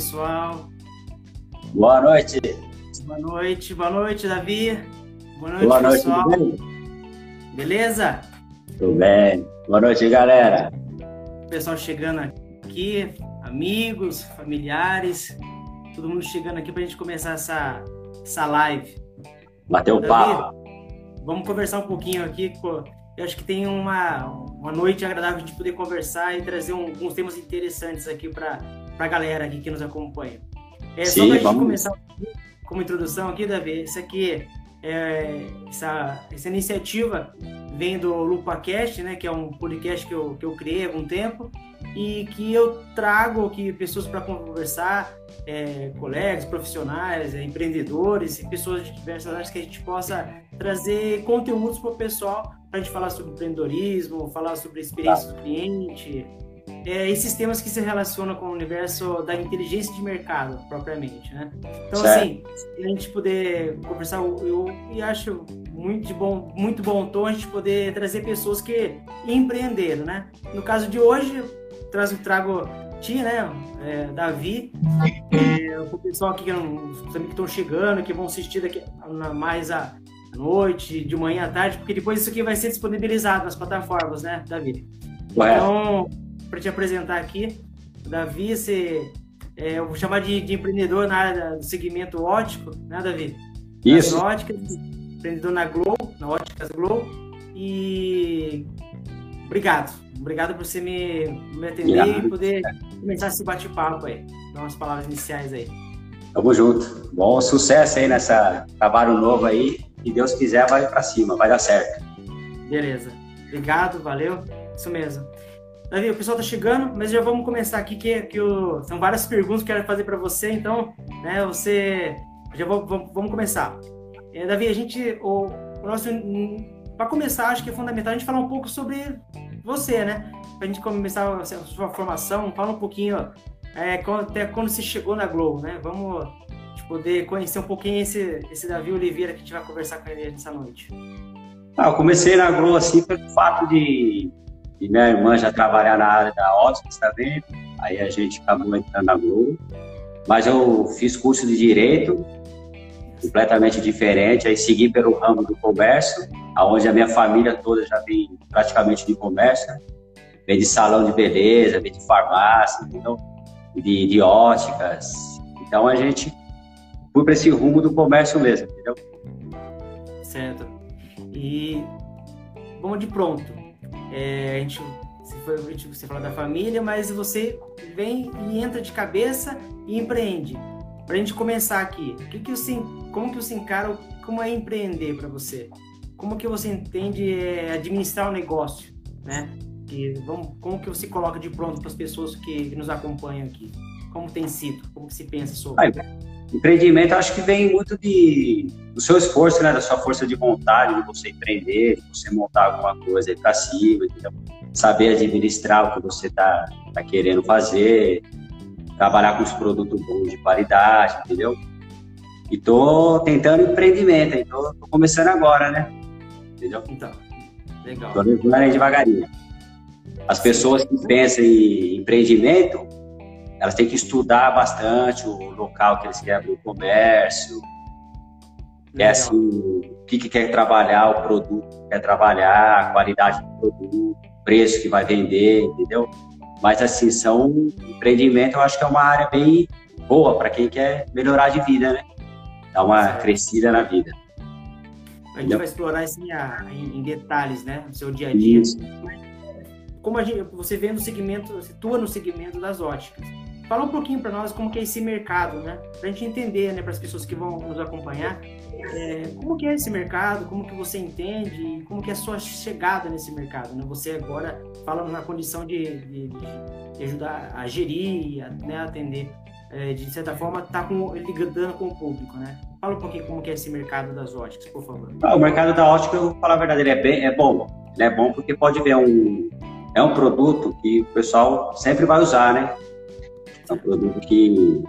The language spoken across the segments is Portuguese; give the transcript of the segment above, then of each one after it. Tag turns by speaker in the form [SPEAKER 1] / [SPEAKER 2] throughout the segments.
[SPEAKER 1] pessoal.
[SPEAKER 2] Boa noite.
[SPEAKER 1] Boa noite, boa noite, Davi. Boa noite,
[SPEAKER 2] Boa noite,
[SPEAKER 1] pessoal.
[SPEAKER 2] tudo bem?
[SPEAKER 1] Beleza?
[SPEAKER 2] Tudo bem. Boa noite, galera.
[SPEAKER 1] Pessoal chegando aqui, amigos, familiares, todo mundo chegando aqui para a gente começar essa, essa live.
[SPEAKER 2] Bateu o papo.
[SPEAKER 1] Vamos conversar um pouquinho aqui. Eu acho que tem uma, uma noite agradável de poder conversar e trazer um- alguns temas interessantes aqui para a galera aqui que nos acompanha. É, só
[SPEAKER 2] Sim,
[SPEAKER 1] para a gente
[SPEAKER 2] vamos.
[SPEAKER 1] começar como introdução aqui, Davi, isso aqui, é, essa, essa iniciativa vem do LupaCast, né, que é um podcast que eu, que eu criei há algum tempo e que eu trago aqui pessoas para conversar, é, colegas, profissionais, é, empreendedores e pessoas de diversas áreas que a gente possa trazer conteúdos para o pessoal, para a gente falar sobre empreendedorismo, falar sobre a experiência do cliente, é, esses temas que se relacionam com o universo da inteligência de mercado, propriamente, né? Então,
[SPEAKER 2] Certo.
[SPEAKER 1] assim, a gente poder conversar, eu, eu acho muito de bom, muito bom tom a gente poder trazer pessoas que empreenderam, né? No caso de hoje, trago, trago Tia, né? É, Davi, é, o pessoal aqui que estão chegando, que vão assistir daqui na- mais à noite, de manhã à tarde, porque depois isso aqui vai ser disponibilizado nas plataformas, né, Davi? Então, para te apresentar aqui, o Davi, você, é, eu vou chamar de, de empreendedor na área do segmento óptico, né, Davi?
[SPEAKER 2] Isso.
[SPEAKER 1] Nas óticas, empreendedor na Glow, na Óticas Glow. E obrigado. Obrigado por você me, me atender e poder começar esse bate-papo aí. Dar umas palavras iniciais aí.
[SPEAKER 2] Tamo junto. Bom sucesso aí nessa trabalho novo aí. Se Deus quiser, vai pra cima, vai dar certo.
[SPEAKER 1] Beleza. Obrigado, valeu. Isso mesmo. Davi, o pessoal tá chegando, mas já vamos começar aqui, que, que o- são várias perguntas que eu quero fazer para você, então, né, você. Já vou- vamos, vamos começar. É, Davi, a gente. O, o nosso. Para começar, acho que é fundamental a gente falar um pouco sobre você, né? Pra gente começar a sua formação, fala um pouquinho é, até quando você chegou na Globo, né? Vamos a poder conhecer um pouquinho esse, esse Davi Oliveira que a gente vai conversar com ele nessa noite.
[SPEAKER 2] Ah, eu comecei na Globo assim pelo fato de, de minha irmã já trabalhar na área da ótica, vendo? Aí a gente acabou entrando na Globo. Mas eu fiz curso de Direito, completamente diferente, aí segui pelo ramo do comércio, aonde a minha família toda já vem praticamente de comércio, vem de salão de beleza, vem de farmácia, entendeu? De, de óticas. Então a gente foi para esse rumo do comércio mesmo, entendeu?
[SPEAKER 1] Certo. E vamos de pronto. É, a gente, você, foi, a você falou da família, mas você vem e entra de cabeça e empreende. Pra gente começar aqui, que que você, como que você encara, como é empreender para você? Como que você entende é, administrar o negócio, né? Que, vamos, como que você coloca de pronto para as pessoas que, que nos acompanham aqui? Como tem sido? Como que se pensa sobre?
[SPEAKER 2] Ah, Empreendimento acho que vem muito de, do seu esforço, né? Da sua força de vontade, de você empreender, de você montar alguma coisa para cima, saber administrar o que você tá, tá querendo fazer, trabalhar com os produtos bons de qualidade, entendeu? E tô tentando empreendimento, aí tô, tô começando agora, né? Entendeu?
[SPEAKER 1] Então, legal.
[SPEAKER 2] Tô levando aí devagarinho. As pessoas que pensam em empreendimento, elas têm que estudar bastante o local que eles querem abrir o comércio, é assim, o que, que quer trabalhar, o produto que quer trabalhar, a qualidade do produto, o preço que vai vender, entendeu? Mas assim, são empreendimento, eu acho que é uma área bem boa para quem quer melhorar de vida, né? Dar uma
[SPEAKER 1] Certo.
[SPEAKER 2] crescida na vida.
[SPEAKER 1] A gente vai explorar isso em, a- em- em detalhes, né? No seu dia a dia.
[SPEAKER 2] Isso.
[SPEAKER 1] Como a gente, você vê no segmento, você atua no segmento das óticas. Fala um pouquinho para nós como que é esse mercado, né? Pra gente entender, né, para as pessoas que vão nos acompanhar, é, como que é esse mercado, como que você entende, como que é a sua chegada nesse mercado, né? Você agora fala na condição de, de- de ajudar a gerir, a, né, atender, é, de certa forma, tá com, ligando com o público, né? Fala um pouquinho como que é esse mercado das óticas, por favor.
[SPEAKER 2] Ah, o mercado da ótica, eu vou falar a verdade, ele é, bem, é bom. Ele é bom porque pode ver um. É um produto que o pessoal sempre vai usar, né? É um produto que,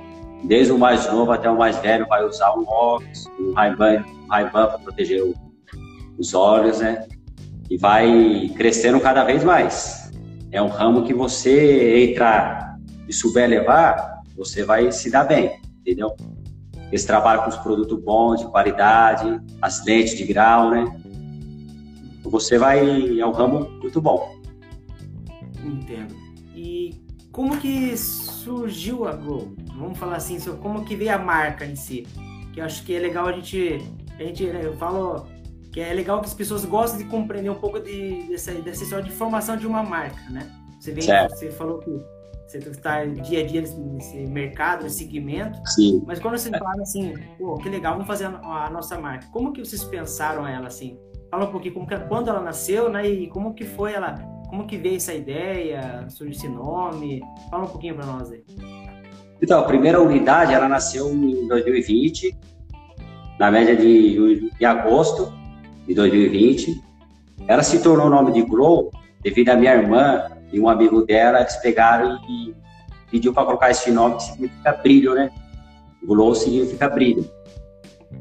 [SPEAKER 2] desde o mais novo até o mais velho, vai usar um óculos, um Ray-Ban Ray para proteger o- os olhos, né? e vai crescendo cada vez mais. É um ramo que você entrar e souber levar, você vai se dar bem, entendeu? Eles trabalham com os produtos bons, de qualidade, as lentes de grau, né? Você vai. É um ramo muito bom.
[SPEAKER 1] Entendo. E como que surgiu a Grow? Vamos falar assim, como que veio a marca em si? Que eu acho que é legal a gente. A gente né, eu falo que é legal que as pessoas gostem de compreender um pouco de, dessa, dessa história de formação de uma marca, né? Você, vem, você falou que você está dia a dia nesse mercado, nesse segmento.
[SPEAKER 2] Sim.
[SPEAKER 1] Mas quando você fala assim, pô, que legal, vamos fazer a, a, nossa marca. Como que vocês pensaram ela assim? Fala um pouquinho como que, quando ela nasceu, né? E como que foi ela, como que veio essa ideia, surgiu esse nome? Fala um pouquinho para nós aí.
[SPEAKER 2] Então, a primeira unidade ela nasceu em 2020, na média de, de agosto de 2020. Ela se tornou o nome de Grow devido à minha irmã e um amigo dela, eles pegaram e pediu para colocar esse nome que significa brilho, né? Glow significa brilho.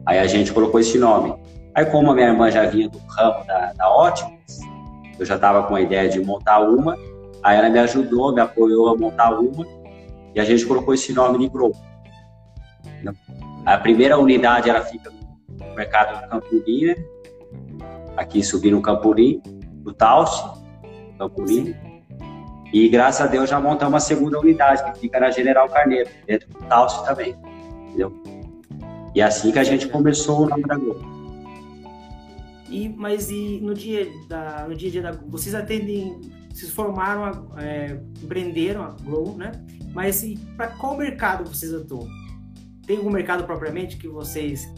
[SPEAKER 2] Aí a gente colocou esse nome. Aí como a minha irmã já vinha do ramo da, da óticas, eu já estava com a ideia de montar uma, aí ela me ajudou, me apoiou a montar uma, e a gente colocou esse nome de Glow. A primeira unidade ela fica no mercado do Campolim, né? Aqui subindo no Campolim, no Tauste, Campolim. E graças a Deus já montamos uma segunda unidade, que fica na General Carneiro, dentro do Tauste também. Entendeu? E é assim que a gente começou o nome da Globo.
[SPEAKER 1] E, mas e no dia da, no dia a dia da vocês atendem, vocês formaram, é, empreenderam a Glow, né? Mas para qual mercado vocês atuam? Tem algum mercado propriamente que vocês,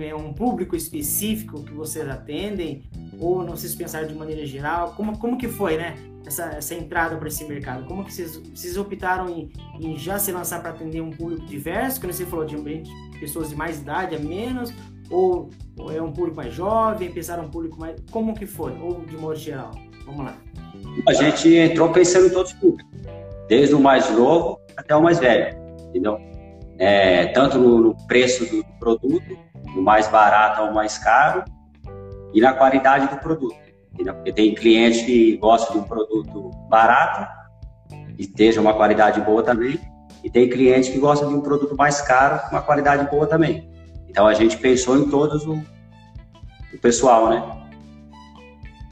[SPEAKER 1] é um público específico que vocês atendem? Ou não vocês pensaram de maneira geral? Como, como que foi, né? Essa, essa entrada para esse mercado? Como que vocês, vocês optaram em, em já se lançar para atender um público diverso? Como você falou, de pessoas de mais idade a menos? Ou, é um público mais jovem? Pensaram um público mais... Como que foi? Ou de modo geral? Vamos lá.
[SPEAKER 2] A gente entrou pensando em todos os públicos. Desde o mais novo até o mais velho, entendeu? é, tanto no, no, preço do produto, do mais barato ao mais caro, e na qualidade do produto. Entendeu? Porque tem cliente que gosta de um produto barato e esteja uma qualidade boa também, e tem cliente que gosta de um produto mais caro com uma qualidade boa também. Então a gente pensou em todos o, o pessoal, né?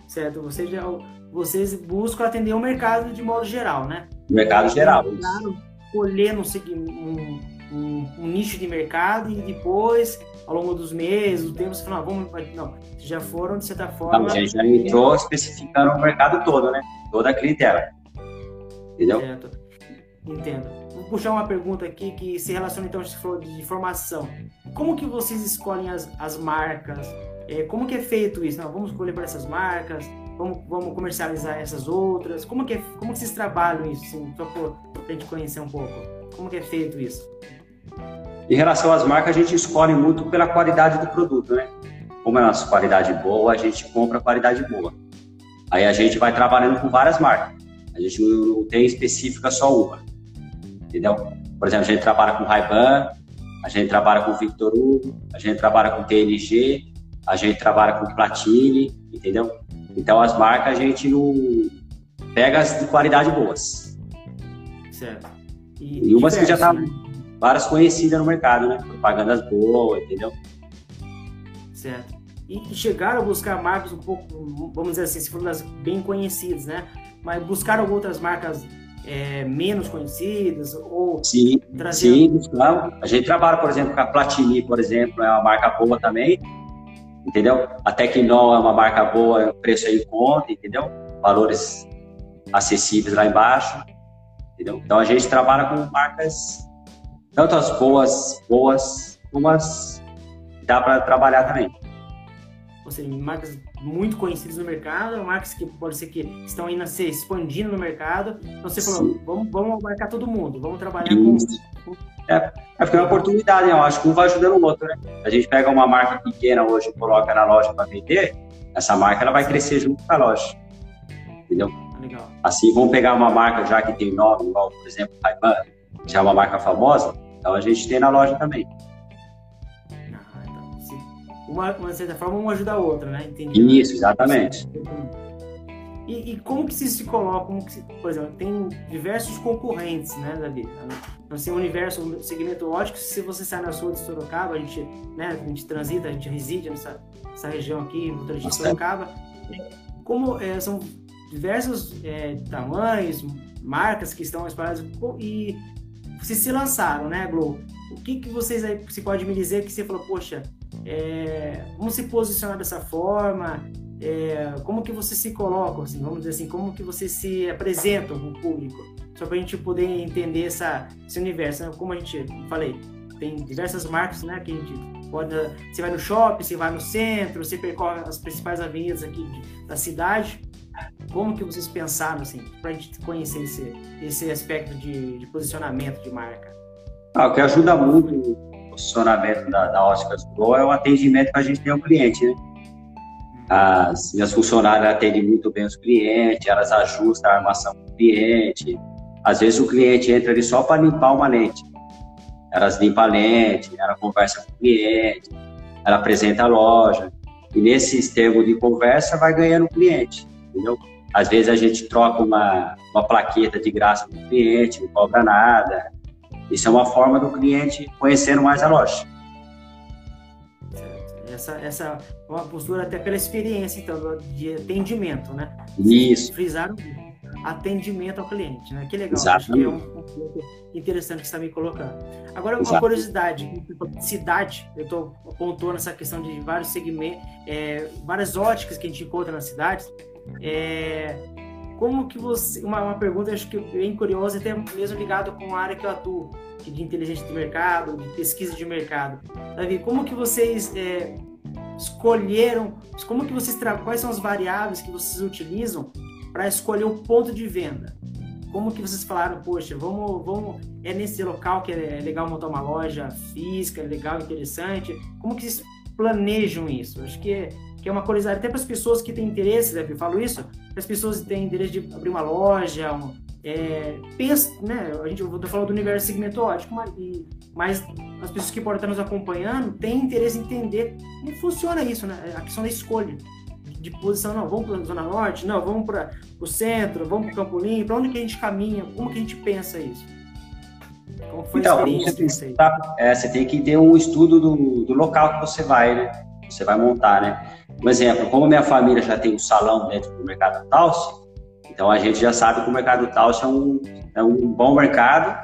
[SPEAKER 1] Certo, vocês, já, vocês buscam atender o mercado de modo geral, né?
[SPEAKER 2] O mercado geral.
[SPEAKER 1] Colher um, um, um, um, nicho de mercado e depois, ao longo dos meses, do tempo, você fala, ah, vamos. Não, já foram, de certa forma. Não, a
[SPEAKER 2] gente já entrou especificando o mercado todo, né? Toda a clientela. Entendeu?
[SPEAKER 1] Certo. Entendo. Vou puxar uma pergunta aqui que se relaciona, então, você falou de formação. Como que vocês escolhem as, as marcas? É, como que é feito isso? Não, vamos escolher para essas marcas, vamos, vamos comercializar essas outras. Como que, é, como que vocês trabalham isso, assim, só para a gente conhecer um pouco? Como que é feito isso?
[SPEAKER 2] Em relação às marcas, a gente escolhe muito pela qualidade do produto, né? Como é a nossa qualidade boa, a gente compra qualidade boa. Aí a gente vai trabalhando com várias marcas. A gente não tem específica só uma. Entendeu? Por exemplo, a gente trabalha com Ray-Ban, a gente trabalha com Victor Hugo, a gente trabalha com TNG, a gente trabalha com Platine, entendeu? Então as marcas a gente não pega as de qualidade boas.
[SPEAKER 1] Certo.
[SPEAKER 2] E, e umas que já tá né? várias conhecidas no mercado, né? Propagandas boas, entendeu?
[SPEAKER 1] Certo. E, chegaram a buscar marcas um pouco, vamos dizer assim, se for das bem conhecidas, né? Mas buscaram outras marcas é, menos conhecidas ou
[SPEAKER 2] sim, trazer... sim, claro. A gente trabalha, por exemplo, com a Platini, por exemplo, é uma marca boa também, entendeu? A Tecnol é uma marca boa, preço aí em conta, entendeu? Valores acessíveis lá embaixo, entendeu? Então a gente trabalha com marcas tanto as boas, boas, como as dá para trabalhar também.
[SPEAKER 1] Ou seja, marcas muito conhecidas no mercado, marcas que pode ser que estão ainda se expandindo no mercado. Então você falou, vamos, vamos marcar todo mundo, vamos trabalhar Isso. com.
[SPEAKER 2] É, é porque é uma oportunidade, né? eu acho que um vai ajudando o outro, né? A gente pega uma marca pequena hoje e coloca na loja para vender, essa marca ela vai crescer junto com a loja. Entendeu? Legal. Assim, vamos pegar uma marca já que tem nome, igual, por exemplo, Ray-Ban, já é uma marca famosa, então a gente tem na loja também.
[SPEAKER 1] Uma, uma certa forma, uma ajuda a outra, né? Entendi.
[SPEAKER 2] Isso, exatamente.
[SPEAKER 1] E, e, como que se coloca, como que por exemplo, tem diversos concorrentes, né, Davi? Nós temos um universo, um segmento ótico, se você sai na sua de Sorocaba, a gente, né, a gente transita, a gente reside nessa, nessa região aqui, no de Sorocaba, como é, são diversos é, tamanhos, marcas que estão espalhadas e vocês se lançaram, né, Globo? O que, que vocês aí, você pode me dizer que você falou, poxa, é, vamos se posicionar dessa forma, é, como que você se coloca, assim, vamos dizer assim, como que você se apresenta com o público, só para a gente poder entender essa, esse universo, né? como a gente falei, tem diversas marcas, né, que a gente pode, você vai no shopping, você vai no centro, você percorre as principais avenidas aqui da cidade, como que vocês pensaram, assim, para a gente conhecer esse, esse aspecto de, de posicionamento de marca?
[SPEAKER 2] Ah, o que ajuda muito posicionamento da, da Óticas Pro é o atendimento que a gente tem ao cliente, né? As minhas funcionárias atendem muito bem os clientes, elas ajustam a armação do cliente. Às vezes o cliente entra ali só para limpar uma lente. Elas limpam a lente, ela conversa com o cliente, ela apresenta a loja. E nesses termos de conversa vai ganhando o cliente, entendeu? Às vezes a gente troca uma, uma plaqueta de graça para o cliente, não cobra nada. Isso é uma forma do cliente conhecendo mais a loja.
[SPEAKER 1] Essa, essa é uma postura até pela experiência, então, de atendimento, né?
[SPEAKER 2] Isso.
[SPEAKER 1] Frisaram atendimento ao cliente, né? Que legal, Exatamente. acho que é um, um ponto interessante que você está me colocando. Agora, uma curiosidade, cidade, eu estou apontando essa questão de vários segmentos, é, várias óticas que a gente encontra nas cidades, é, como que você, uma, uma pergunta acho que bem curiosa, até mesmo ligado com a área que eu atuo, de inteligência de mercado, de pesquisa de mercado. Davi, como que vocês é, escolheram, como que vocês quais são as variáveis que vocês utilizam para escolher o ponto de venda? Como que vocês falaram, poxa, vamos, vamos, é nesse local que é legal montar uma loja física, legal, interessante. Como que vocês planejam isso? Acho que é, que é uma curiosidade até para as pessoas que têm interesse, Davi, falo isso, para as pessoas que têm interesse de abrir uma loja, um, é, pensa, né, a gente, eu estou falando do universo segmento ótico, mas, mas as pessoas que podem estar nos acompanhando têm interesse em entender como funciona isso, né, a questão da escolha de posição, não, vamos para a Zona Norte, não, vamos para o centro, vamos para o Campolim, para onde que a gente caminha, como que a gente pensa isso?
[SPEAKER 2] Como foi então, você, tá, é, você tem que ter um estudo do, do local que você vai, né? Você vai montar, né? Um exemplo, como minha família já tem um salão dentro do mercado Talsi, então a gente já sabe que o mercado Talsi é um, é um bom mercado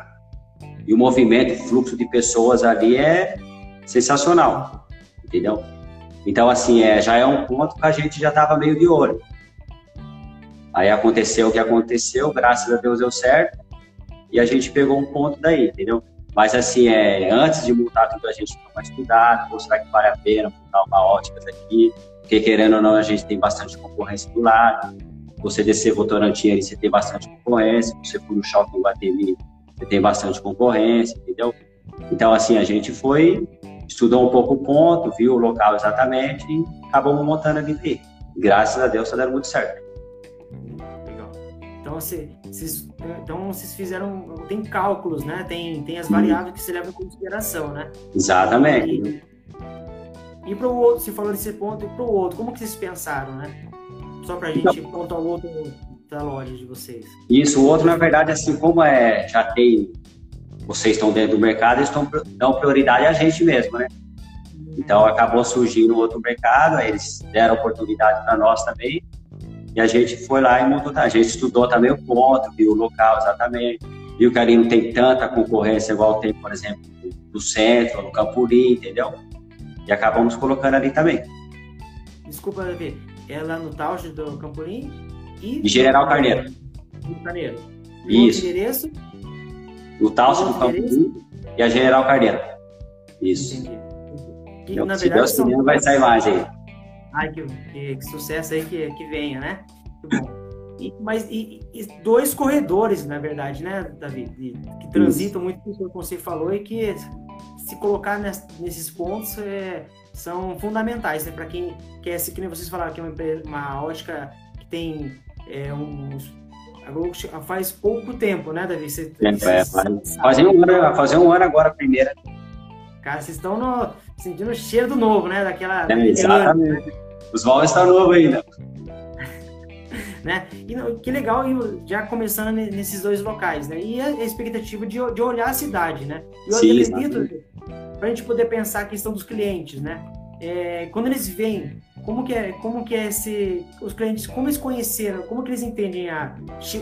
[SPEAKER 2] e o movimento, o fluxo de pessoas ali é sensacional, entendeu? Então, assim, é, já é um ponto que a gente já estava meio de olho. Aí aconteceu o que aconteceu, graças a Deus deu certo, e a gente pegou um ponto daí, entendeu? Mas, assim, é, antes de montar tudo, a gente toma cuidado, será que vale a pena montar uma ótica aqui, porque querendo ou não, a gente tem bastante concorrência do lado. Você descer Votorantim ali, você tem bastante concorrência. Você for no shopping Guatemi, você tem bastante concorrência, entendeu? Então, assim, a gente foi, estudou um pouco o ponto, viu o local exatamente e acabamos montando a VIP. Graças a Deus, está dando muito certo.
[SPEAKER 1] Legal. Então, assim, vocês, então, vocês fizeram, tem cálculos, né? Tem, tem as variáveis que você leva em consideração, né?
[SPEAKER 2] Exatamente.
[SPEAKER 1] E, e para o outro, você falou desse ponto, e para o outro, como que vocês pensaram, né? Só para a gente então, pontuar o outro da loja de vocês.
[SPEAKER 2] Isso, o outro, na verdade, assim, como é, já tem, vocês estão dentro do mercado, eles estão dão prioridade a gente mesmo, né? Então acabou surgindo outro mercado, eles deram oportunidade para nós também, e a gente foi lá e montou, a gente estudou também o ponto, viu o local exatamente, viu que ali não tem tanta concorrência igual tem, por exemplo, no centro, no Campolim, entendeu? E acabamos colocando ali também.
[SPEAKER 1] Desculpa, Davi. É lá no Tausch do Campolim
[SPEAKER 2] e... General Carneiro.
[SPEAKER 1] Carneiro.
[SPEAKER 2] Isso.
[SPEAKER 1] endereço?
[SPEAKER 2] O Tausch do Campolim e a General Carneiro. Isso. Entendi. E, então, na se verdade, Deus quiser, vai sair mais aí.
[SPEAKER 1] Ai, que, que, que, sucesso aí que, que venha, né? Muito bom. E, mas e, e, dois corredores, na verdade, né, Davi? que transitam Isso. muito, como você falou, e que se colocar nesses pontos é, são fundamentais, né? Para quem quer, se que nem vocês falaram, que é uma, uma ótica que tem é, uns faz pouco tempo, né, Davi? Você,
[SPEAKER 2] é, faz, fazer um ano, fazer um ano agora a primeira.
[SPEAKER 1] Cara, vocês estão no, sentindo o cheiro do novo, né? Daquela.
[SPEAKER 2] É, exatamente. Os móveis estão novos ainda.
[SPEAKER 1] né? E que legal, já começando nesses dois locais, né? E a expectativa de, de olhar a cidade, né? Eu Sim, acredito, para a gente poder pensar a questão dos clientes, né? É, quando eles vêm, como que é, como que é esse, os clientes, como eles conheceram, como que eles entendem a,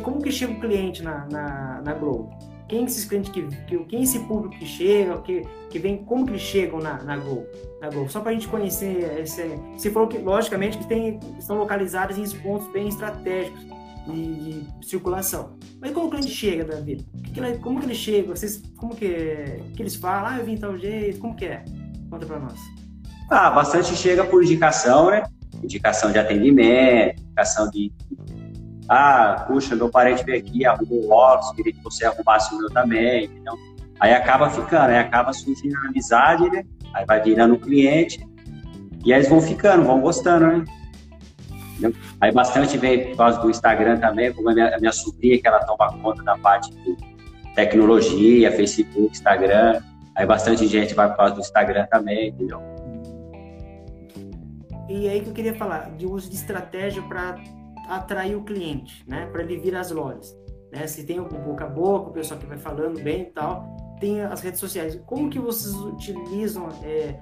[SPEAKER 1] como que chega o cliente na, na, na Globo? Quem esses clientes que, que quem esse público que chega, que, que vem, como que eles chegam na, na Globo? Na Globo, só para a gente conhecer esse, você falou que logicamente que tem, estão localizados em pontos bem estratégicos de, de circulação. Mas como o cliente chega, Davi? Que como que ele chega? Vocês, como que, que eles falam? Ah, eu vim tal jeito, como que é? Conta para nós.
[SPEAKER 2] Ah, bastante chega por indicação, né? Indicação de atendimento, indicação de. Ah, puxa, meu parente veio aqui, arrumou o óculos, queria que você arrumasse o meu também, entendeu? Aí acaba ficando, aí acaba surgindo a amizade, né? Aí vai virando cliente, e aí eles vão ficando, vão gostando, né? Entendeu? Aí bastante vem por causa do Instagram também, como a minha, a minha sobrinha, que ela toma conta da parte de tecnologia, Facebook, Instagram. Aí bastante gente vai por causa do Instagram também, entendeu?
[SPEAKER 1] E aí que eu queria falar de uso de estratégia para atrair o cliente, né? Para ele vir às lojas. Né? Se tem o boca a boca, o pessoal que vai falando bem e tal, tem as redes sociais. Como que vocês utilizam é,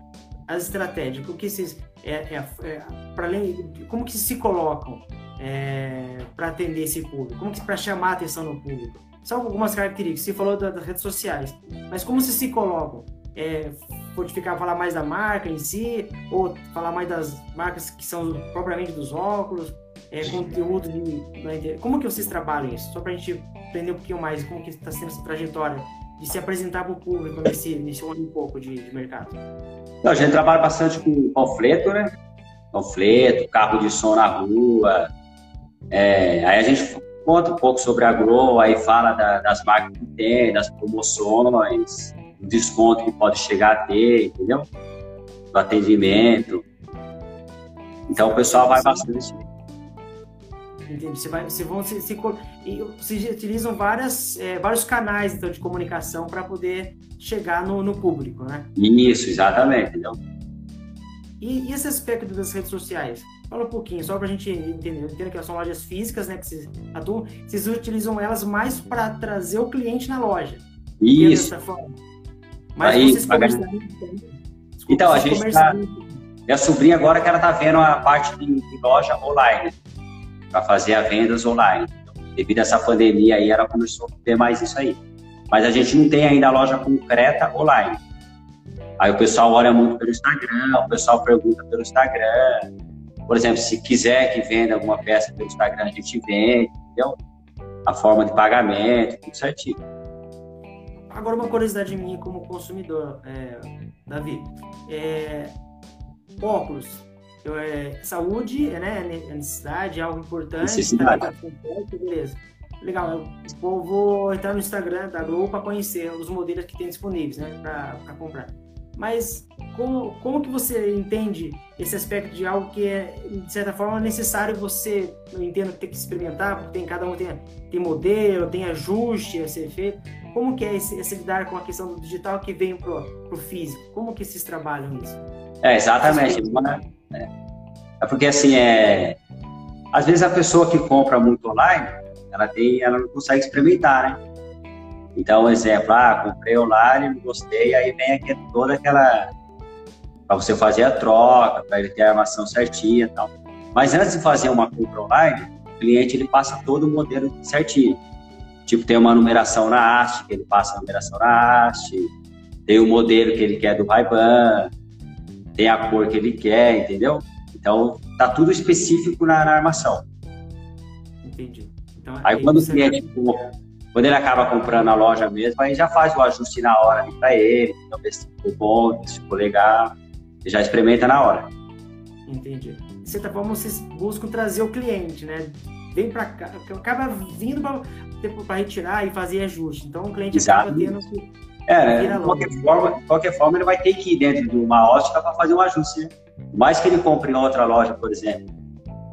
[SPEAKER 1] as estratégias? O que vocês é, é, é para além, como que se colocam é, para atender esse público? Como que para chamar a atenção no público? São algumas características. Você falou das redes sociais, mas como vocês se colocam? é, fortificar, falar mais da marca em si, ou falar mais das marcas que são propriamente dos óculos, é, conteúdo de, Como que vocês trabalham isso? Só para a gente entender um pouquinho mais como que está sendo essa trajetória de se apresentar para o público nesse, nesse ano e pouco de, de mercado.
[SPEAKER 2] Não, a gente trabalha bastante com panfleto, né? Panfleto, carro de som na rua. É, aí a gente conta um pouco sobre a Grow, aí fala da, das marcas que tem, das promoções, o desconto que pode chegar a ter, entendeu? Do atendimento. Então o pessoal vai bastante.
[SPEAKER 1] Entendi. Você vai, você vão, se, se, vocês utilizam várias, é, vários canais então, de comunicação para poder chegar no, no, público, né?
[SPEAKER 2] Isso, exatamente. Entendeu?
[SPEAKER 1] E, e, esse aspecto das redes sociais? Fala um pouquinho, só para a gente entender. Eu entendo que elas são lojas físicas, né? Que vocês atuam. Vocês utilizam elas mais para trazer o cliente na loja.
[SPEAKER 2] Isso. Dessa forma. Mas aí, vocês Então, a gente tá... Minha sobrinha agora que ela tá vendo a parte de, de loja online, para fazer as vendas online. Devido a essa pandemia aí, ela começou a ter mais isso aí. Mas a gente não tem ainda loja concreta online. Aí o pessoal olha muito pelo Instagram, o pessoal pergunta pelo Instagram. Por exemplo, se quiser que venda alguma peça pelo Instagram, a gente vende, entendeu? A forma de pagamento, tudo certinho.
[SPEAKER 1] Agora, uma curiosidade minha como consumidor, é, Davi. É, óculos. Eu, é, saúde né, é necessidade, é algo importante.
[SPEAKER 2] Necessidade. Tá,
[SPEAKER 1] beleza. Legal, eu vou, vou, entrar no Instagram da Globo para conhecer os modelos que tem disponíveis né, para comprar. Mas como, como que você entende esse aspecto de algo que é, de certa forma, necessário você, eu entendo que tem que experimentar, porque tem, cada um tem, tem modelo, tem ajuste a ser feito. Como que é esse, esse lidar com a questão do digital que vem para o físico? Como que vocês trabalham isso?
[SPEAKER 2] É, exatamente. É, é porque, assim, é... às vezes a pessoa que compra muito online, ela, tem, ela não consegue experimentar, né? Então, exemplo, ah, comprei online, não gostei, aí vem aqui, toda aquela. para você fazer a troca, para ele ter a armação certinha e tal. Mas antes de fazer uma compra online, o cliente ele passa todo o modelo certinho. Tipo, tem uma numeração na haste, que ele passa a numeração na haste, tem o modelo que ele quer do Ray-Ban, tem a cor que ele quer, entendeu? Então, tá tudo específico na, na armação.
[SPEAKER 1] Entendi.
[SPEAKER 2] Então, aí, quando o cliente compra quando ele acaba comprando a loja mesmo, aí já faz o ajuste na hora para ele, então ver se ficou bom, se ficou legal, ele já experimenta na hora.
[SPEAKER 1] Entendi. De certa forma, vocês buscam trazer o cliente, né? Vem para cá, acaba vindo para retirar e fazer ajuste. Então, o cliente Exato. acaba tendo que.
[SPEAKER 2] É, né? de qualquer, forma, de qualquer forma, ele vai ter que ir dentro de uma ótica para fazer um ajuste. Né? mais que ele compre em outra loja, por exemplo,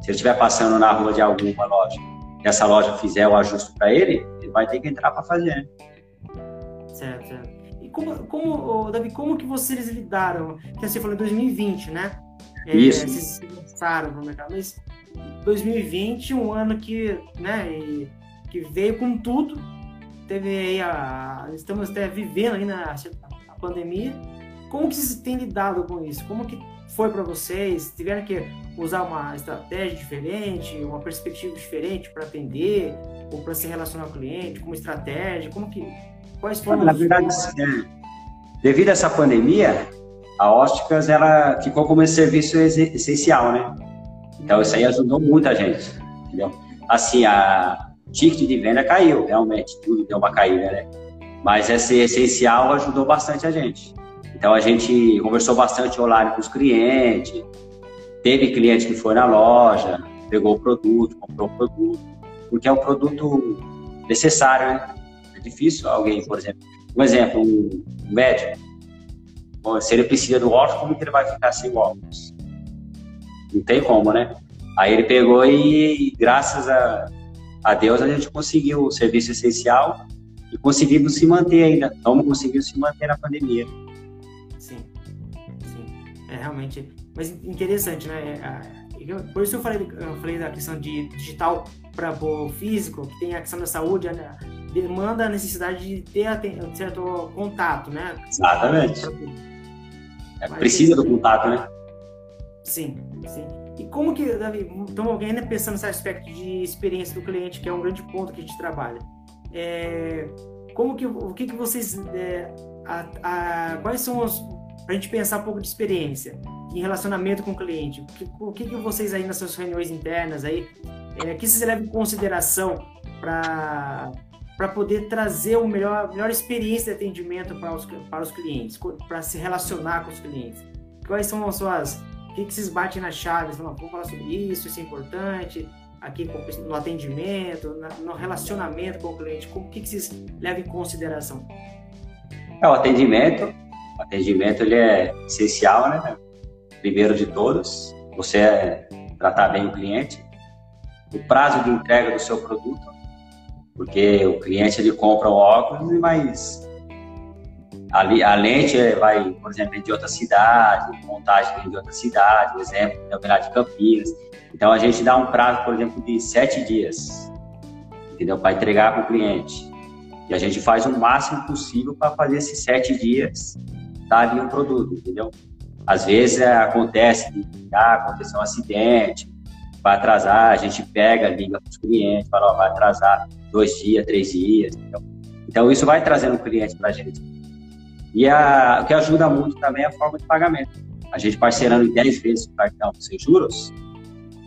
[SPEAKER 2] se ele estiver passando na rua de alguma loja, e essa loja fizer o ajuste para ele, vai ter que entrar para fazer.
[SPEAKER 1] Certo, certo. E como, como Davi, como que vocês lidaram? Que você falou em 2020, né?
[SPEAKER 2] É, Isso.
[SPEAKER 1] Vocês lançaram no mercado, mas 2020, um ano que, né, que veio com tudo, teve aí a, estamos até vivendo aí na a pandemia. Como que vocês têm lidado com isso? Como que foi para vocês? Tiveram que usar uma estratégia diferente, uma perspectiva diferente para atender ou para se relacionar com o cliente, como estratégia? Como que quais foram?
[SPEAKER 2] Na verdade, é, devido a essa pandemia, a Ósticas ela ficou como esse serviço essencial, né? Então isso aí ajudou muito a gente, entendeu? Assim, a ticket de venda caiu, realmente, tudo deu uma caída, né? Mas esse essencial ajudou bastante a gente. Então a gente conversou bastante online com os clientes, teve cliente que foi na loja, pegou o produto, comprou o produto, porque é um produto necessário, né? É difícil alguém, por exemplo, um exemplo, um médico, se ele precisa do óculos, como que ele vai ficar sem óculos? Não tem como, né? Aí ele pegou e, graças a, a Deus, a gente conseguiu o serviço essencial e conseguimos se manter ainda. Como conseguimos se manter na pandemia.
[SPEAKER 1] Sim, sim. É realmente. Mas interessante, né? É, por isso eu falei, eu falei da questão de digital para o físico, que tem a questão da saúde, né? demanda a necessidade de ter um certo contato, né?
[SPEAKER 2] Exatamente. É, precisa do contato, né?
[SPEAKER 1] Sim, sim. E como que, Davi, então ainda pensando nesse aspecto de experiência do cliente, que é um grande ponto que a gente trabalha, é, como que, o que que vocês, é, a, a, quais são os, para a gente pensar um pouco de experiência em relacionamento com o cliente, o que, o que, que vocês aí nas suas reuniões internas aí, é, que vocês levam em consideração para para poder trazer o melhor melhor experiência de atendimento para os, para os clientes, para se relacionar com os clientes. Quais são as suas o que, que vocês batem nas chaves? Vamos falar sobre isso, isso é importante, aqui no atendimento, no relacionamento com o cliente, o que, que vocês levam em consideração?
[SPEAKER 2] É, o atendimento, o atendimento ele é essencial, né? Primeiro de todos, você é tratar bem o cliente, o prazo de entrega do seu produto, porque o cliente ele compra o óculos, mas a, a lente vai, por exemplo, de outra cidade, montagem de outra cidade, por exemplo, da Operário de Campinas. Então a gente dá um prazo, por exemplo, de sete dias, entendeu? Para entregar para o cliente. E a gente faz o máximo possível para fazer esses sete dias estar ali um produto, entendeu? Às vezes é, acontece, ah, aconteceu um acidente, vai atrasar, a gente pega, liga para os clientes, fala, ó, vai atrasar dois dias, três dias, entendeu? Então isso vai trazendo o cliente para a gente. E a, o que ajuda muito também é a forma de pagamento. A gente parcelando em 10 vezes o cartão sem juros,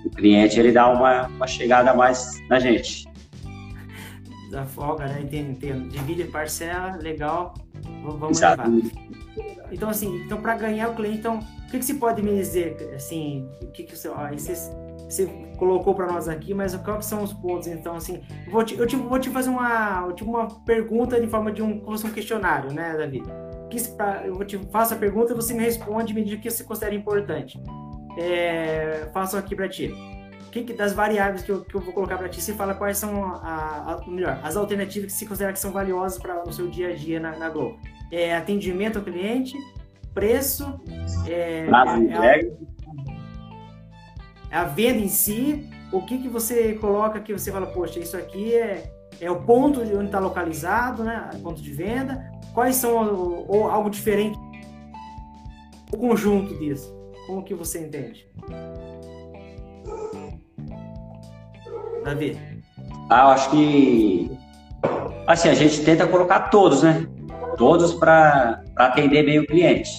[SPEAKER 2] o cliente ele dá uma, uma chegada a mais na gente.
[SPEAKER 1] Da folga, né? Entendo, entendo. Divide parcela, legal. Vamos Exato. levar. Então, assim, então para ganhar o cliente, então, o que, que você pode me dizer, assim, o que, que você, ó, você, você colocou para nós aqui, mas quais são os pontos, então, assim, vou te, eu te, vou te fazer uma, tipo, uma pergunta de forma de um, como um questionário, né, Davi? Eu te faço a pergunta e você me responde me diz o que você considera importante. É, faço aqui para ti. Que, que, das variáveis que eu, que eu vou colocar para ti, você fala quais são a, a, melhor, as alternativas que você considera que são valiosas para o seu dia a dia na, na Globo. É, atendimento ao cliente, preço, é, é, a, é a venda em si, o que, que você coloca que você fala, poxa, isso aqui é, é o ponto de onde está localizado, né? Ponto de venda. Quais são ou algo diferente o conjunto disso? Como que você entende? Davi.
[SPEAKER 2] Ah, eu acho que assim a gente tenta colocar todos, né? Todos para atender bem o cliente,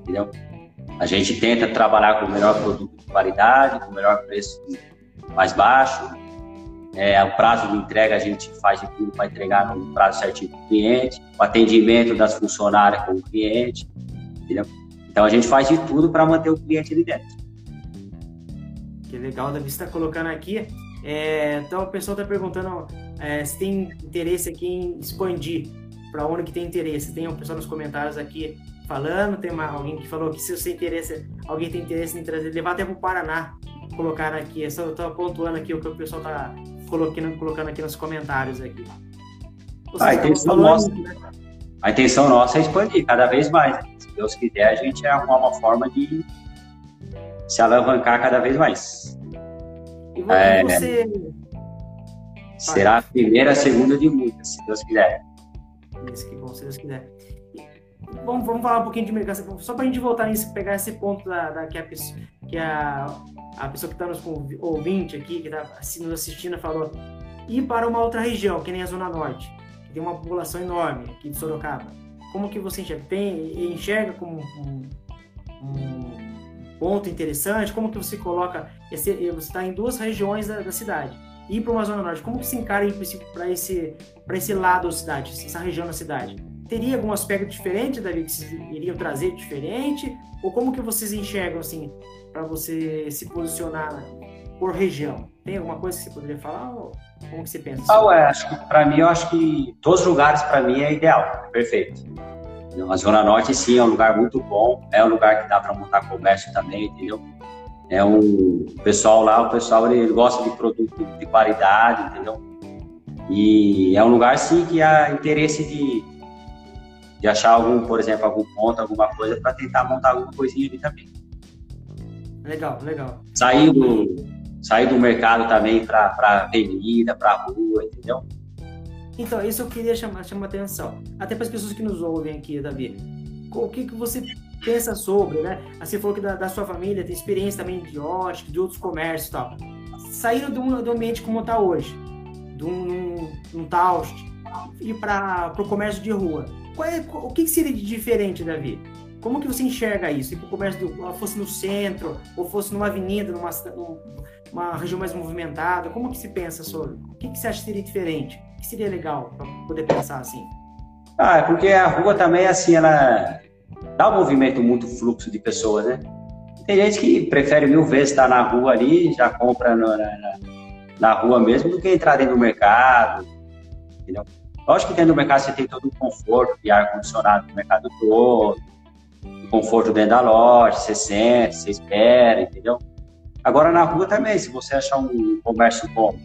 [SPEAKER 2] entendeu? A gente tenta trabalhar com o melhor produto de qualidade, com o melhor preço mais baixo, é, o prazo de entrega a gente faz de tudo para entregar no prazo certinho para o cliente, o atendimento das funcionárias com o cliente, entendeu? Então a gente faz de tudo para manter o cliente ali dentro.
[SPEAKER 1] Que legal, Davi, está colocando aqui. É, então o pessoal está perguntando é, se tem interesse aqui em expandir para onde que tem interesse. Tem um pessoal nos comentários aqui falando, tem uma, alguém que falou que se você interesse, alguém tem interesse em trazer, levar até para o Paraná, colocar aqui. Eu estou pontuando aqui o que o pessoal está colocando, colocando aqui nos comentários aqui.
[SPEAKER 2] Ah, tem falando, né? a intenção nossa é expandir cada vez mais. Se Deus quiser, a gente arrumar uma forma de se alavancar cada vez mais.
[SPEAKER 1] E é, você...
[SPEAKER 2] Será a primeira, a segunda de muitas, se Deus quiser.
[SPEAKER 1] Isso, que bom, se Deus quiser. Vamos, vamos falar um pouquinho de mercado, só para a gente voltar nisso, pegar esse ponto da, da que, a, que a, a pessoa que está nos ouvindo aqui, que está nos assistindo, falou, ir para uma outra região, que nem a Zona Norte, que tem uma população enorme aqui de Sorocaba. Como que você enxerga? Tem, enxerga como um, um ponto interessante? Como que você coloca, esse, você está em duas regiões da, da cidade, ir para uma Zona Norte, como que se encara para esse, esse lado da cidade, essa região da cidade? Teria algum aspecto diferente, Davi, que vocês iriam trazer diferente? Ou como que vocês enxergam, assim, para você se posicionar por região? Tem alguma coisa que você poderia falar? Ou como que você pensa?
[SPEAKER 2] Ah, ué, acho que para mim, eu acho que todos os lugares para mim é ideal, é perfeito. A Zona Norte, sim, é um lugar muito bom, é um lugar que dá para montar comércio também, entendeu? É um o pessoal lá, o pessoal ele, ele gosta de produto de qualidade, entendeu? E é um lugar sim que há interesse de, de achar algum, por exemplo, algum ponto, alguma coisa para tentar montar alguma coisinha ali também.
[SPEAKER 1] Legal, legal.
[SPEAKER 2] Sair do, sair do mercado também para avenida, para rua, entendeu?
[SPEAKER 1] Então, isso eu queria chamar, chamar atenção. Até para as pessoas que nos ouvem aqui, Davi. O que, que você pensa sobre, né? Assim, falou que da, da sua família tem experiência também de ótica, de outros comércios e tal. Saíram do, do ambiente como está hoje, de um, um, Taust, e para o comércio de rua. É, o que, que seria de diferente, Davi? Como que você enxerga isso? Se o comércio do, fosse no centro, ou fosse numa avenida, numa, numa região mais movimentada, como que se pensa sobre? O que, que você acha que seria diferente? O que seria legal para poder pensar assim?
[SPEAKER 2] Ah, é porque a rua também, assim, ela dá um movimento muito fluxo de pessoas, né? Tem gente que prefere mil vezes estar na rua ali, já compra no, na, na, rua mesmo, do que entrar dentro do mercado, entendeu? Lógico que dentro do mercado você tem todo o conforto de ar-condicionado no mercado todo, conforto dentro da loja, você sente, você espera, entendeu? Agora na rua também, se você achar um comércio bom,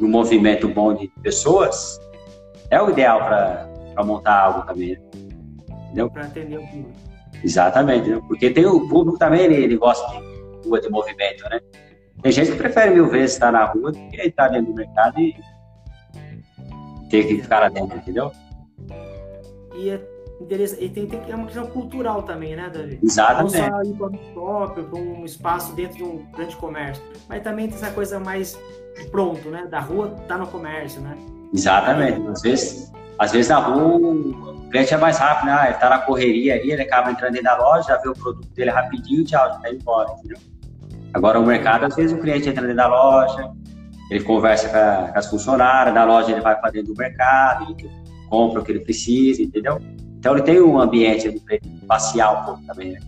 [SPEAKER 2] um movimento bom de pessoas, é o ideal para montar algo também, né?
[SPEAKER 1] entendeu? Para atender o público.
[SPEAKER 2] Exatamente, entendeu? porque tem o público também, ele, ele gosta de rua de movimento, né? Tem gente que prefere mil vezes estar na rua do que estar dentro do mercado e ter que ficar lá dentro, entendeu?
[SPEAKER 1] E é interesse, e tem, tem é uma questão cultural também, né, Davi?
[SPEAKER 2] Exatamente.
[SPEAKER 1] Não só ir para um shopping, para um espaço dentro de um grande comércio, mas também tem essa coisa mais pronto, né? Da rua tá no comércio, né?
[SPEAKER 2] Exatamente. Às vezes, às vezes na rua o cliente é mais rápido, né? Ele tá na correria ali, ele acaba entrando dentro da loja, já vê o produto dele rapidinho, tchau, já tá embora, entendeu? Agora o mercado, às vezes o cliente entra dentro da loja, ele conversa com, a, com as funcionárias, da loja ele vai para dentro do mercado, ele compra o que ele precisa, entendeu? Então ele tem um ambiente ali para ele passear um pouco também, né?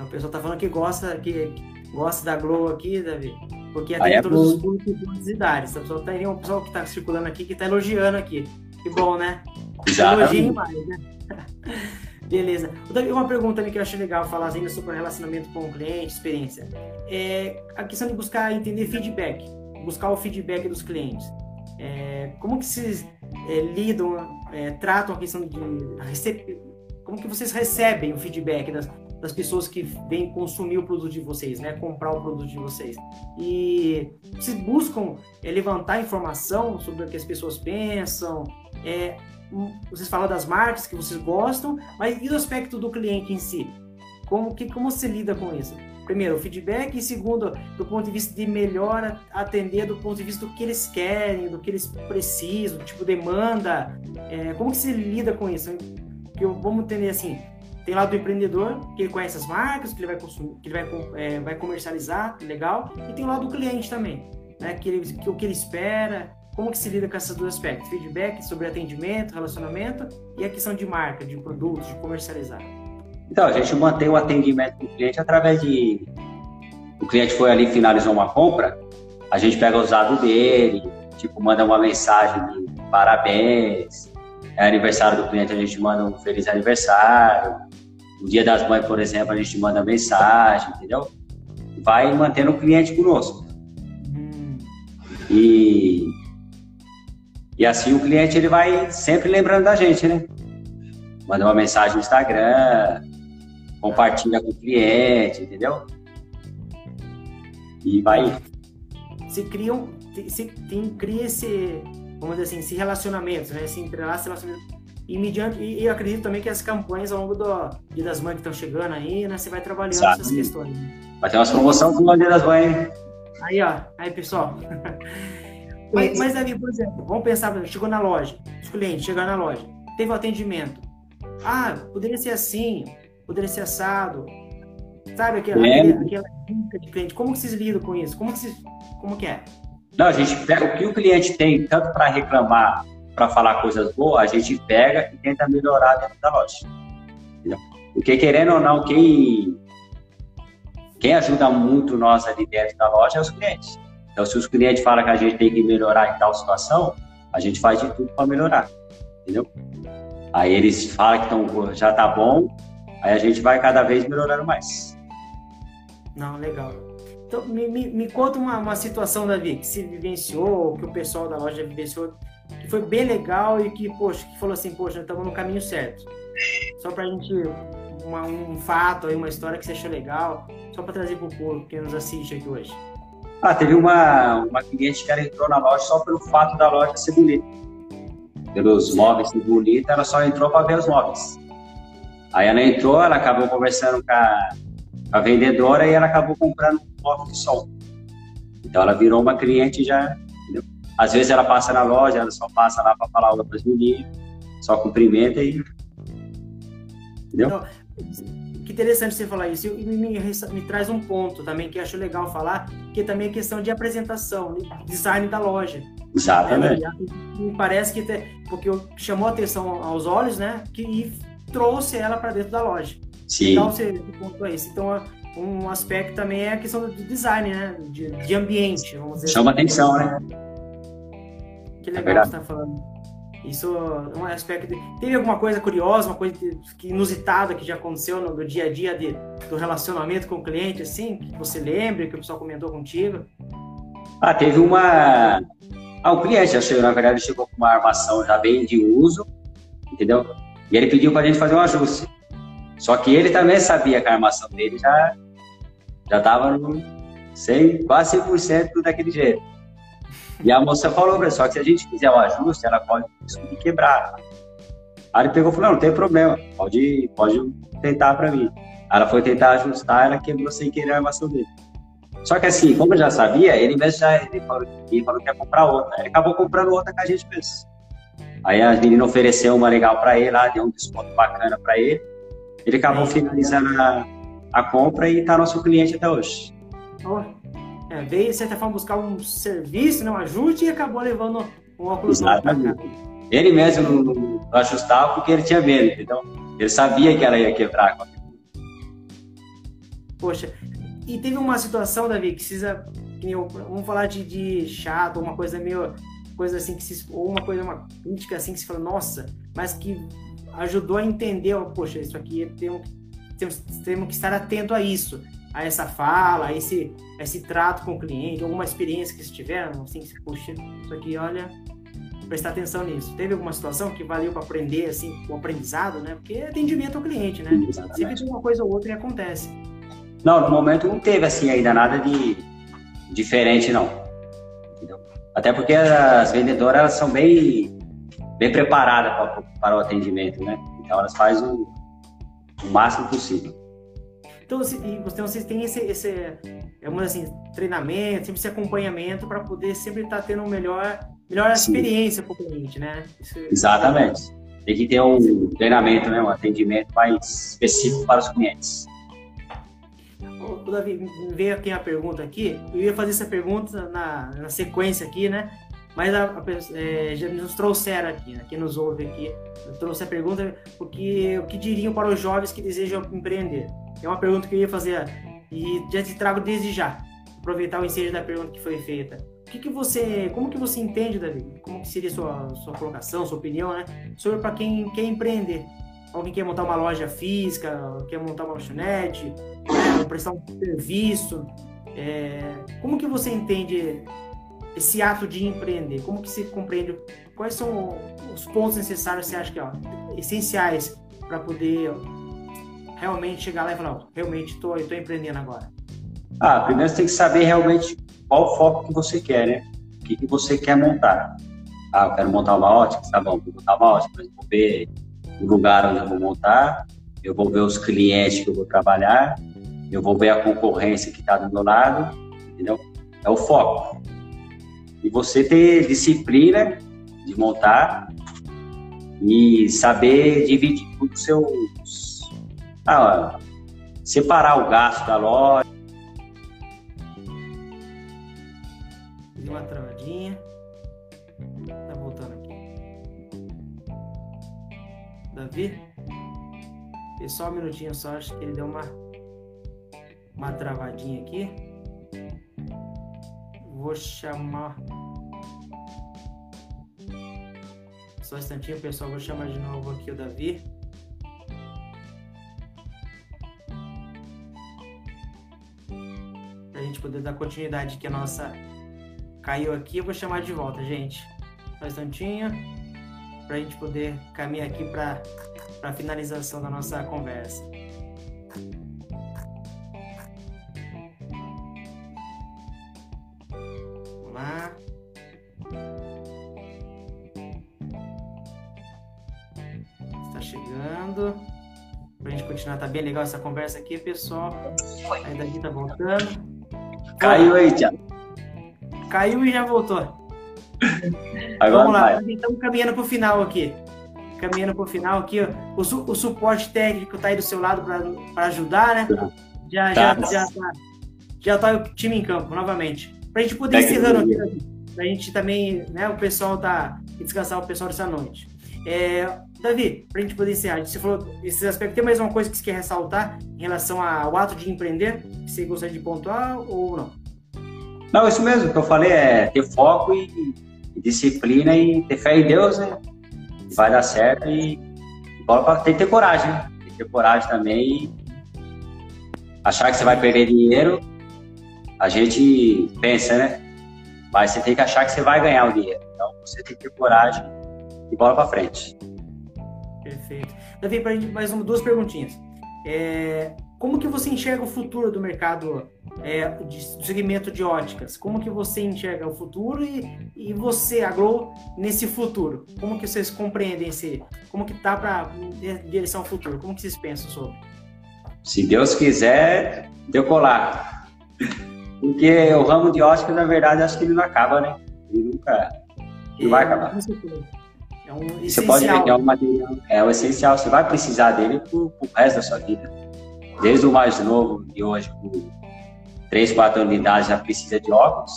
[SPEAKER 1] O pessoal tá falando que gosta, que gosta da Globo aqui, Davi, porque atende é todos os públicos e idades. O pessoal tem um pessoal que tá circulando aqui que tá elogiando aqui. Que bom, né? Elogiem mais, né? Beleza. Davi, uma pergunta também que eu achei legal falar ainda sobre o relacionamento com o cliente, experiência. É a questão de buscar entender feedback, buscar o feedback dos clientes. É, como que vocês é, lidam, é, tratam a questão de como que vocês recebem o feedback das, das pessoas que vêm consumir o produto de vocês, né, comprar o produto de vocês. E vocês buscam é, levantar informação sobre o que as pessoas pensam. É, vocês falam das marcas que vocês gostam, mas e do aspecto do cliente em si? Como que como você lida com isso? Primeiro, o feedback, e segundo, do ponto de vista de melhor atender do ponto de vista do que eles querem, do que eles precisam, tipo demanda, é, como que se lida com isso? Que vamos entender assim, tem lá do empreendedor, que ele conhece as marcas, que ele vai consumir, que ele vai, é, vai comercializar, legal, e tem lá do cliente também, né, que, ele, que o que ele espera, como que se lida com esses dois aspectos, feedback sobre atendimento, relacionamento e a questão de marca, de produtos, de comercializar.
[SPEAKER 2] Então, a gente mantém o atendimento do cliente através de. O cliente foi ali, finalizou uma compra, a gente pega os dados dele, tipo, manda uma mensagem de parabéns. É aniversário do cliente, a gente manda um feliz aniversário. No dia das mães, por exemplo, a gente manda mensagem, entendeu? Vai mantendo o cliente conosco. Hum. E, E assim o cliente ele vai sempre lembrando da gente, né? Manda uma mensagem no Instagram, compartilha com o cliente, entendeu? E vai.
[SPEAKER 1] Se criam, se tem, cria esse, vamos dizer assim, esse relacionamento, né? Esse entrelaço relacionamento. E, mediante, e eu acredito também que as campanhas ao longo do Dia das Mães que estão chegando aí, né? Você vai trabalhando Exato. essas questões.
[SPEAKER 2] Vai ter umas promoções com o Dia das Mães.
[SPEAKER 1] Aí, ó. Aí, pessoal. mas, mas, Davi, por exemplo, vamos pensar, chegou na loja, os clientes chegaram na loja, teve o um atendimento. Ah, poderia ser assim, poderia ser assado. Sabe, aquela, é. aquela de cliente. Como que vocês lidam com isso? Como que, vocês, como que é?
[SPEAKER 2] Não, a gente pega o que o cliente tem, tanto para reclamar, para falar coisas boas, a gente pega e tenta melhorar dentro da loja. Entendeu? Porque querendo ou não, quem, quem ajuda muito nós ali dentro da loja é os clientes. Então, se os clientes falam que a gente tem que melhorar em tal situação, a gente faz de tudo para melhorar, entendeu? Aí eles falam que tão, já tá bom, aí a gente vai cada vez melhorando mais.
[SPEAKER 1] Não, legal. Então, me, me, me conta uma, uma situação, Davi, que se vivenciou, que o pessoal da loja vivenciou, que foi bem legal e que, poxa, que falou assim, poxa, estamos no caminho certo. Só para a gente, uma, um fato aí, uma história que você achou legal, só para trazer para o público que nos assiste aqui hoje.
[SPEAKER 2] Ah, teve uma, uma cliente que ela entrou na loja só pelo fato da loja ser bonita. Pelos móveis ser bonita, ela só entrou para ver os móveis. Aí ela entrou, ela acabou conversando com a a vendedora e ela acabou comprando um móvel de som. Então ela virou uma cliente já, entendeu? Às vezes ela passa na loja, ela só passa lá para falar para as meninas, só cumprimenta e. Entendeu?
[SPEAKER 1] Que interessante você falar isso. E me, me, me, traz um ponto também que acho legal falar, que é também a questão de apresentação, design da loja.
[SPEAKER 2] Exatamente. É,
[SPEAKER 1] me parece que porque chamou atenção aos olhos, né? Que, trouxe ela para dentro da loja.
[SPEAKER 2] Sim.
[SPEAKER 1] Então, você pontuou isso. Então, um aspecto também é a questão do design, né? De, de ambiente, vamos dizer
[SPEAKER 2] Chama assim. atenção, né?
[SPEAKER 1] Que legal é que você tá falando. Isso é um aspecto. De... Teve alguma coisa curiosa, uma coisa que, inusitada que já aconteceu no, no dia a dia de, do relacionamento com o cliente, assim, que você lembra, que o pessoal comentou contigo?
[SPEAKER 2] Ah, teve uma. Ah, o cliente já chegou, na verdade, chegou com uma armação já bem de uso, entendeu? E ele pediu para a gente fazer um ajuste. Só que ele também sabia que a armação dele já já estava no 100, quase 100% daquele jeito. E a moça falou só que se a gente fizer o ajuste, ela pode quebrar. Aí ele pegou e falou, não, não tem problema, pode, pode tentar para mim. Ela foi tentar ajustar, ela quebrou sem querer a armação dele. Só que assim, como eu já sabia, ele mesmo já ele falou, ele falou que ia comprar outra. Ele acabou comprando outra que a gente fez. Aí a menina ofereceu uma legal para ele, lá, deu um desconto bacana para ele. Ele acabou finalizando a, a compra e está nosso cliente até hoje.
[SPEAKER 1] Oh, é, veio, de certa forma, buscar um serviço, né, um ajuste e acabou levando um óculos
[SPEAKER 2] Exatamente. Ele mesmo não, ajustava porque ele tinha medo, entendeu? Ele sabia que ela ia quebrar.
[SPEAKER 1] Poxa, e teve uma situação, Davi, que precisa. Que eu, vamos falar de, de chato, uma coisa meio. Coisa assim que se. ou uma coisa, uma crítica assim que se fala, nossa, mas que ajudou a entender, poxa, isso aqui temos, temos, temos que estar atento a isso, a essa fala, a esse, a esse trato com o cliente, alguma experiência que vocês tiveram, assim, que, poxa, isso aqui, olha, prestar atenção nisso. Teve alguma situação que valeu para aprender, assim, o aprendizado, né? Porque é atendimento ao cliente, né? Exatamente. Sempre tem uma coisa ou outra e acontece.
[SPEAKER 2] Não, no momento não teve, assim, ainda nada de diferente, não. Até porque as vendedoras, elas são bem bem preparada para, para o atendimento, né? Então elas fazem o, o máximo possível.
[SPEAKER 1] Então, você, vocês têm esse, esse é assim, treinamento, sempre esse acompanhamento para poder sempre estar tá tendo uma melhor, melhor experiência para o cliente, né?
[SPEAKER 2] Isso, Exatamente. Tem que ter um treinamento, né? um atendimento mais específico para os clientes.
[SPEAKER 1] O Davi, veio aqui a pergunta aqui. Eu ia fazer essa pergunta na, na sequência aqui, né? Mas a, a, é, já nos trouxeram aqui, né, quem nos ouve aqui, trouxe a pergunta o que, o que diriam para os jovens que desejam empreender. É uma pergunta que eu ia fazer e já te trago desde já. Aproveitar o ensejo da pergunta que foi feita. O que, que você, como que você entende, Davi? Como que seria sua sua colocação, sua opinião, né, sobre para quem quer empreender? Alguém quer montar uma loja física, quer montar uma lanchonete, prestar um serviço. É, como que você entende esse ato de empreender? Como que se compreende? Quais são os pontos necessários você acha que ó, essenciais para poder realmente chegar lá e falar, realmente estou empreendendo agora?
[SPEAKER 2] Ah, primeiro você tem que saber realmente qual o foco que você quer, né? O que, que você quer montar. Ah, eu quero montar uma ótica, tá bom, vou montar uma ótica, mas vou ver o lugar onde eu vou montar, eu vou ver os clientes que eu vou trabalhar, eu vou ver a concorrência que está do meu lado, entendeu? É o foco. E você ter disciplina de montar e saber dividir os seus. Ah, separar o gasto da loja.
[SPEAKER 1] Deu uma travadinha. Tá voltando aqui. Davi? Só um minutinho só, acho que ele deu uma, uma travadinha aqui. Vou chamar. Só um instantinho, pessoal. Vou chamar de novo aqui o Davi. Pra gente poder dar continuidade que a nossa caiu aqui. Eu vou chamar de volta, gente. Só um instantinho. Pra gente poder caminhar aqui para a finalização da nossa conversa. Bem legal essa conversa aqui, pessoal. Ainda aqui tá voltando.
[SPEAKER 2] Caiu aí, Tiago.
[SPEAKER 1] Caiu e já voltou.
[SPEAKER 2] Agora Vamos lá,
[SPEAKER 1] estamos caminhando para o final aqui. Caminhando para o final aqui, o, su o, suporte técnico está aí do seu lado para ajudar, né? Já, já, tá. já, tá, já tá o time em campo, novamente. Para a gente poder encerrando aqui, para a gente também, né? O pessoal tá descansar o pessoal dessa noite. É, Davi, para a gente poder encerrar, você falou esses aspectos. Tem mais uma coisa que você quer ressaltar em relação ao ato de empreender? Que você gostaria de pontuar ou não?
[SPEAKER 2] Não, isso mesmo que eu falei é ter foco e, e disciplina e ter fé em Deus, né? Vai dar certo e tem que ter coragem, né? Tem que ter coragem também e achar que você vai perder dinheiro, a gente pensa, né? Mas você tem que achar que você vai ganhar o dinheiro. Então você tem que ter coragem e bola para frente.
[SPEAKER 1] Perfeito. Davi, para a gente mais uma, duas perguntinhas. É, como que você enxerga o futuro do mercado é, de, do segmento de óticas? Como que você enxerga o futuro e, e você, a Glow, nesse futuro? Como que vocês compreendem esse... Como que tá para direção ao futuro? Como que vocês pensam sobre?
[SPEAKER 2] Se Deus quiser, decolar. Porque o ramo de óticas, na verdade, acho que ele não acaba, né? Ele nunca... Ele é, vai acabar. É um essencial. Você pode ver que é um material, é o essencial. Você vai precisar dele pro, pro resto da sua vida. Desde o mais novo, de hoje, com 3, 4 anos de idade, já precisa de óculos,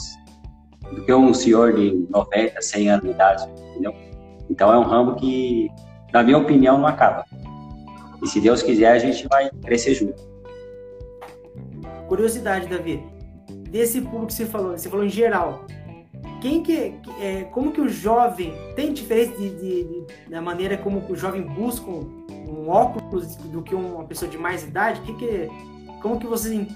[SPEAKER 2] do que um senhor de 90, 100 anos de idade, entendeu? Então é um ramo que, na minha opinião, não acaba. E se Deus quiser, a gente vai crescer junto.
[SPEAKER 1] Curiosidade, Davi. Desse público que você falou, você falou em geral, quem que, é, como que o jovem tem diferença de, de, de, da maneira como o jovem busca um, óculos do que uma pessoa de mais idade? Que que, como que vocês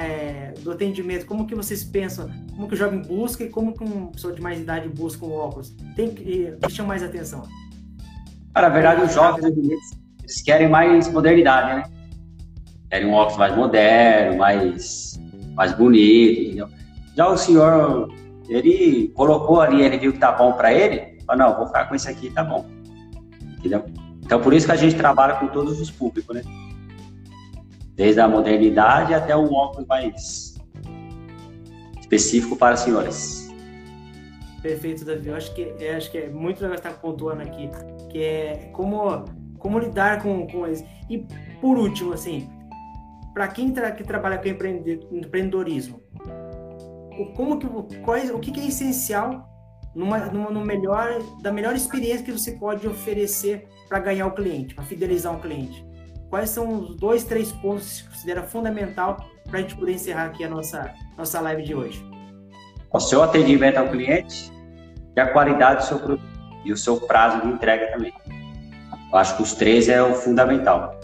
[SPEAKER 1] é, do atendimento, como que vocês pensam, como que o jovem busca e como que uma pessoa de mais idade busca um óculos? Tem que, que chama mais atenção?
[SPEAKER 2] Cara, na verdade, os jovens eles querem mais modernidade, né? Querem um óculos mais moderno, mais, mais bonito, entendeu? Já o senhor ele colocou ali, ele viu que tá bom para ele, falou, não, vou ficar com esse aqui, tá bom. Entendeu? Então, por isso que a gente trabalha com todos os públicos, né? Desde a modernidade até um óculos mais específico para senhores.
[SPEAKER 1] Perfeito, Davi. Eu acho que, eu acho que é muito legal estar pontuando aqui, que é como, como lidar com, com eles. E, por último, assim, para quem tra que trabalha com empreendedorismo, como que, quais, o que, que é essencial numa, numa, no melhor, da melhor experiência que você pode oferecer para ganhar o cliente, para fidelizar um cliente? Quais são os dois, três pontos que você considera fundamental para a gente poder encerrar aqui a nossa, nossa live de hoje?
[SPEAKER 2] O seu atendimento ao cliente e a qualidade do seu produto e o seu prazo de entrega também. Eu acho que os três é o fundamental.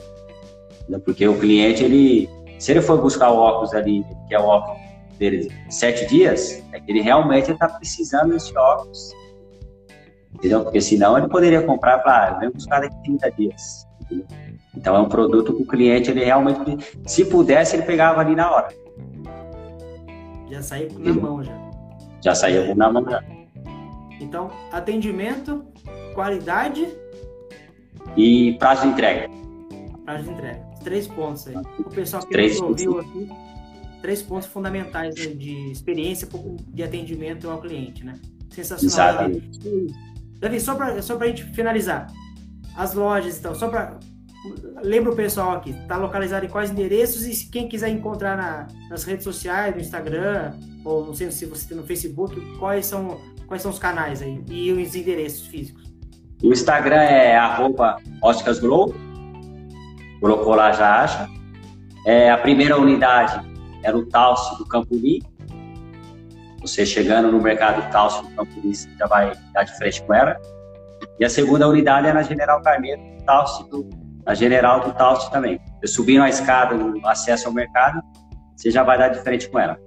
[SPEAKER 2] Porque o cliente, ele, se ele for buscar o óculos ali, que é o óculos dele sete dias, é que ele realmente está precisando desse óculos. Entendeu? Porque senão ele poderia comprar para, ah, buscar daqui 30 dias. Entendeu? Então é um produto que o cliente, ele realmente, se pudesse, ele pegava ali na hora.
[SPEAKER 1] Já saiu na mão já.
[SPEAKER 2] Já saiu na mão já.
[SPEAKER 1] Então, atendimento, qualidade
[SPEAKER 2] e prazo de entrega.
[SPEAKER 1] Prazo de entrega. Três pontos aí. O pessoal que três ouviu aqui, três pontos fundamentais de experiência de atendimento ao cliente, né? Sensacional. Exatamente. Davi, só para só a gente finalizar. As lojas, então, só para lembra o pessoal aqui, está localizado em quais endereços e quem quiser encontrar na, nas redes sociais, no Instagram, ou não sei se você tem no Facebook, quais são, quais são os canais aí e os endereços físicos?
[SPEAKER 2] O Instagram é arroba óticasglow, colocou lá já acha. É, a primeira unidade era o Talce do Campuri. Você chegando no mercado Talce do Campuri, você já vai dar de frente com ela. E a segunda unidade é na General Carneiro, Talce do, na General do Talce também. Você subindo a escada no acesso ao mercado, você já vai dar de frente com ela.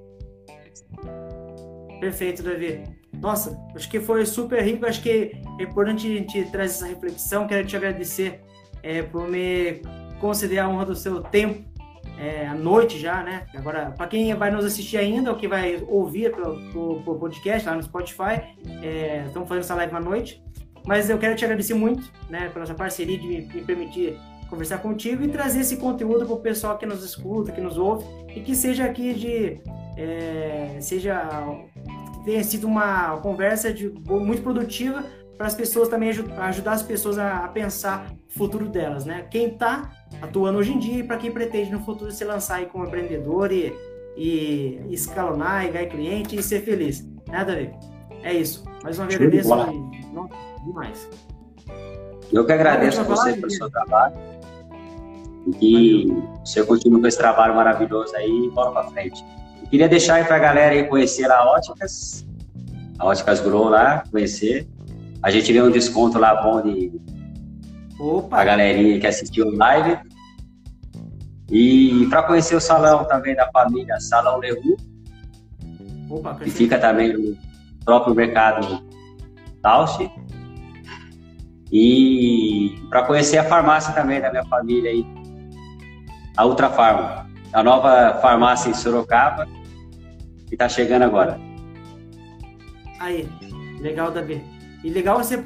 [SPEAKER 1] Perfeito, Davi. Nossa, acho que foi super rico. Acho que é importante a gente trazer essa reflexão. Quero te agradecer é, por me conceder a honra do seu tempo é, à noite já, né? Agora, para quem vai nos assistir ainda ou que vai ouvir pelo, podcast lá no Spotify, é, estamos fazendo essa live à noite. Mas eu quero te agradecer muito, né, pela sua parceria de me, me permitir conversar contigo e trazer esse conteúdo para o pessoal que nos escuta, que nos ouve e que seja aqui de é, seja tenha sido uma conversa de, muito produtiva para as pessoas também ajudar as pessoas a, a pensar o futuro delas, né? Quem está atuando hoje em dia e para quem pretende no futuro se lançar aí como empreendedor e, e escalonar, e ganhar cliente e ser feliz. Nada a ver. É isso. Mais uma vez agradeço e, demais.
[SPEAKER 2] Eu que agradeço a você pelo seu trabalho e que você continue com esse trabalho maravilhoso aí e bora para frente. Queria deixar aí para a galera aí conhecer a Óticas, a Óticas Grow lá, conhecer. A gente deu um desconto lá bom de Opa. a galerinha que assistiu live. E para conhecer o salão também da família Salão Leru, que fica também no próprio mercado Tausch. E para conhecer a farmácia também da minha família aí, a Ultra Farma, a nova farmácia em Sorocaba, que está chegando agora.
[SPEAKER 1] Aí, legal, Davi. E legal você.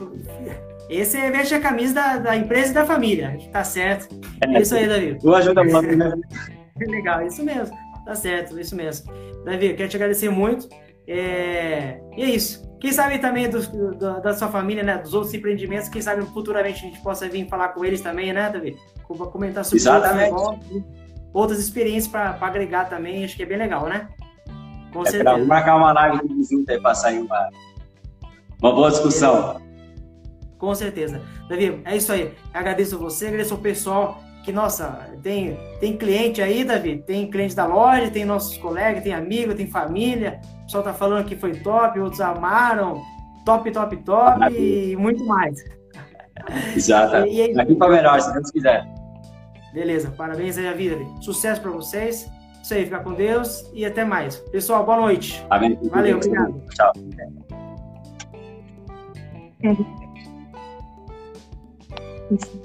[SPEAKER 1] Esse é veste a camisa da, da empresa e da família. Tá certo. É isso aí, Davi.
[SPEAKER 2] Tu ajuda muito, né?
[SPEAKER 1] legal, isso mesmo. Tá certo, isso mesmo. Davi, quero te agradecer muito. É... E é isso. Quem sabe também do, do, da sua família, né? Dos outros empreendimentos, quem sabe futuramente a gente possa vir falar com eles também, né, Davi? Comentar sobre
[SPEAKER 2] Exatamente.
[SPEAKER 1] Outros, outras experiências para agregar também. Acho que é bem legal, né?
[SPEAKER 2] Com é certeza. Vamos marcar uma live junto aí para sair uma, uma boa discussão.
[SPEAKER 1] Com certeza. Davi, é isso aí. Agradeço você, agradeço o pessoal que, nossa, tem, tem cliente aí, Davi, tem cliente da loja, tem nossos colegas, tem amigo, tem família. O pessoal tá falando que foi top, outros amaram. Top, top, top Maravilha. e muito mais.
[SPEAKER 2] Exato. E, e Aqui para melhor, se Deus quiser.
[SPEAKER 1] Beleza, parabéns aí a vida. Sucesso para vocês. Isso aí, fica com Deus e até mais. Pessoal, boa noite.
[SPEAKER 2] Amém.
[SPEAKER 1] Valeu, obrigado. Tchau. Isso.